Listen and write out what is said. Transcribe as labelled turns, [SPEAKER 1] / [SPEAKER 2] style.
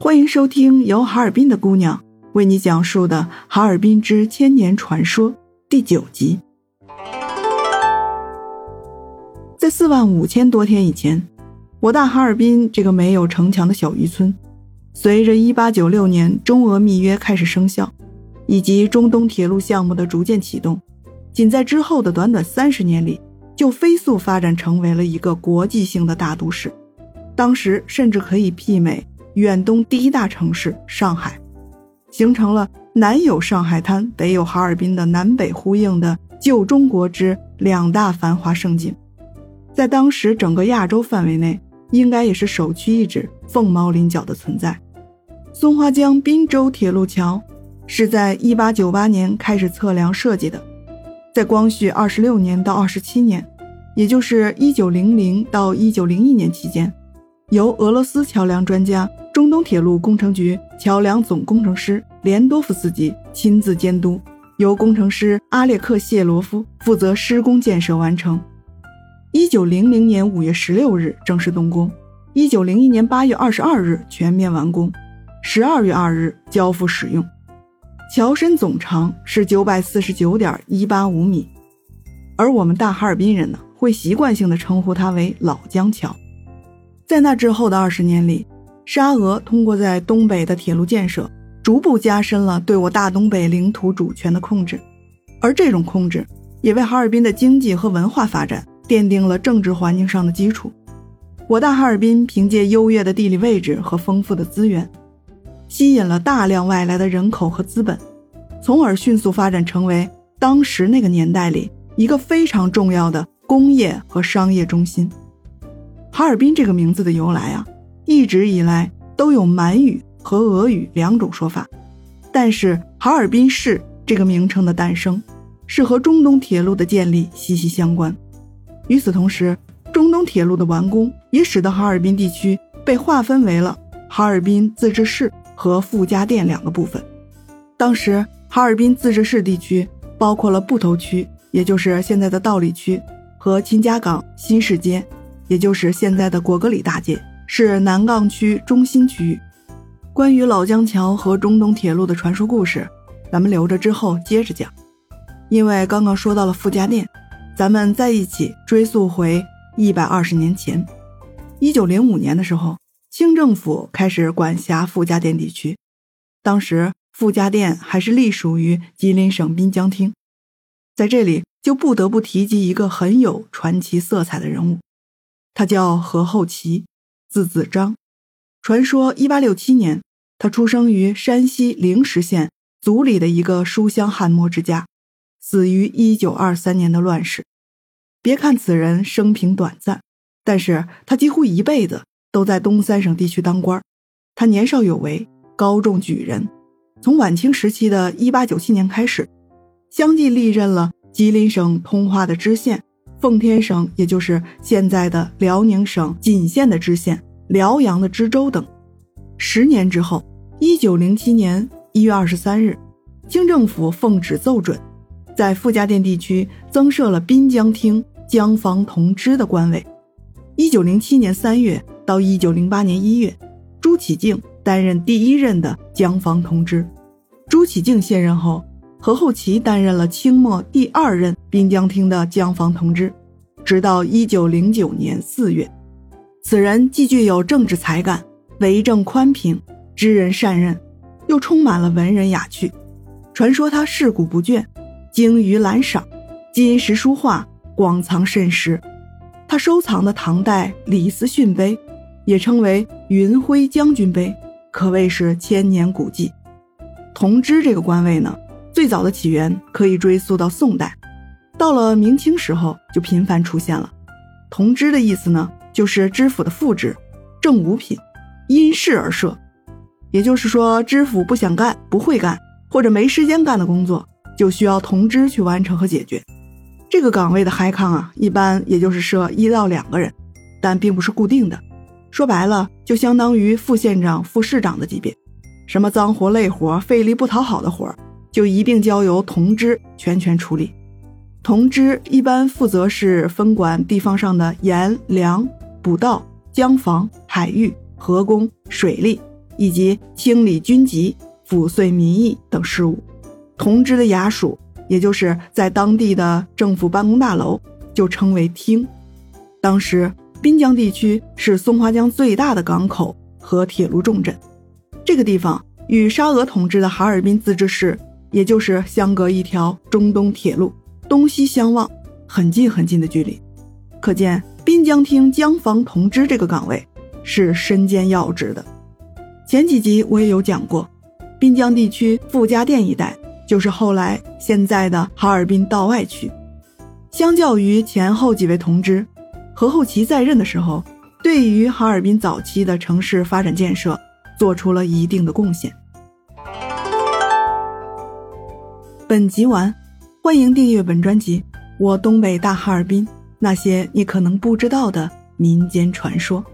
[SPEAKER 1] 欢迎收听由哈尔滨的姑娘为你讲述的《哈尔滨之千年传说》第九集。在四万五千多天以前，我大哈尔滨这个没有城墙的小渔村，随着1896年中俄密约开始生效，以及中东铁路项目的逐渐启动，仅在之后的短短三十年里，就飞速发展成为了一个国际性的大都市。当时甚至可以媲美远东第一大城市上海，形成了南有上海滩，北有哈尔滨的南北呼应的旧中国之两大繁华盛景，在当时整个亚洲范围内，应该也是首屈一指、凤毛麟角的存在。松花江滨州铁路桥是在1898年开始测量设计的，在光绪二十六年到二十七年，也就是1900到1901年期间。由俄罗斯桥梁专家、中东铁路工程局桥梁总工程师连多夫斯基亲自监督，由工程师阿列克谢罗夫负责施工建设完成。一九零零年五月十六日正式动工，一九零一年八月二十二日全面完工，十二月二日交付使用。桥身总长是九百四十九点一八五米，而我们大哈尔滨人呢，会习惯性的称呼它为老江桥。在那之后的二十年里，沙俄通过在东北的铁路建设，逐步加深了对我大东北领土主权的控制，而这种控制也为哈尔滨的经济和文化发展奠定了政治环境上的基础。我大哈尔滨凭借优越的地理位置和丰富的资源，吸引了大量外来的人口和资本，从而迅速发展成为当时那个年代里一个非常重要的工业和商业中心。哈尔滨这个名字的由来啊，一直以来都有满语和俄语两种说法，但是哈尔滨市这个名称的诞生，是和中东铁路的建立息息相关。与此同时，中东铁路的完工也使得哈尔滨地区被划分为了哈尔滨自治市和傅家店两个部分。当时，哈尔滨自治市地区包括了布头区，也就是现在的道里区，和秦家岗、新市街。也就是现在的果戈里大街，是南岗区中心区域。关于老江桥和中东铁路的传说故事，咱们留着之后接着讲。因为刚刚说到了傅家店，咱们再一起追溯回一百二十年前，一九零五年的时候，清政府开始管辖傅家店地区。当时傅家店还是隶属于吉林省滨江厅，在这里就不得不提及一个很有传奇色彩的人物。他叫何厚奇，字子章。传说1867年，他出生于山西灵石县族里的一个书香翰墨之家，死于1923年的乱世。别看此人生平短暂，但是他几乎一辈子都在东三省地区当官。他年少有为，高中举人。从晚清时期的一八九七年开始，相继历任了吉林省通化的知县。奉天省，也就是现在的辽宁省锦县的知县，辽阳的知州等。十年之后，一九零七年一月二十三日，清政府奉旨奏准，在傅家店地区增设了滨江厅江防同知的官位。一九零七年三月到一九零八年一月，朱启敬担任第一任的江防同知。朱启敬卸任后。何厚奇担任了清末第二任滨江厅的江防同知，直到一九零九年四月。此人既具有政治才干，为政宽平，知人善任，又充满了文人雅趣。传说他嗜古不倦，精于览赏，金石书画广藏甚实。他收藏的唐代李思训碑，也称为云辉将军碑，可谓是千年古迹。同知这个官位呢？最早的起源可以追溯到宋代，到了明清时候就频繁出现了。同知的意思呢，就是知府的副职，正五品，因事而设。也就是说，知府不想干、不会干或者没时间干的工作，就需要同知去完成和解决。这个岗位的嗨康啊，一般也就是设一到两个人，但并不是固定的。说白了，就相当于副县长、副市长的级别。什么脏活累活、费力不讨好的活儿。就一并交由同知全权处理。同知一般负责是分管地方上的盐粮、补道、江防、海域、河工、水利，以及清理军籍、抚绥民意等事务。同知的衙署，也就是在当地的政府办公大楼，就称为厅。当时滨江地区是松花江最大的港口和铁路重镇，这个地方与沙俄统治的哈尔滨自治市，也就是相隔一条中东铁路，东西相望，很近很近的距离。可见滨江厅江防同知这个岗位是身兼要职的。前几集我也有讲过，滨江地区傅家店一带就是后来现在的哈尔滨道外区。相较于前后几位同知。何厚奇在任的时候，对于哈尔滨早期的城市发展建设做出了一定的贡献。本集完，欢迎订阅本专辑《我东北大哈尔滨那些你可能不知道的民间传说》。